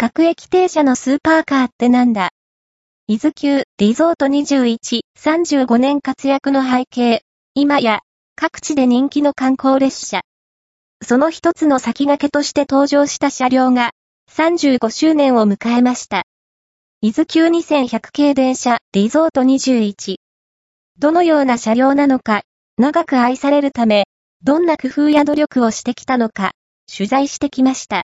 各駅停車のスーパーカーってなんだ？伊豆急リゾート21、35年活躍の背景。今や、各地で人気の観光列車。その一つの先駆けとして登場した車両が、35周年を迎えました。伊豆急2100系電車リゾート21。どのような車両なのか、長く愛されるため、どんな工夫や努力をしてきたのか、取材してきました。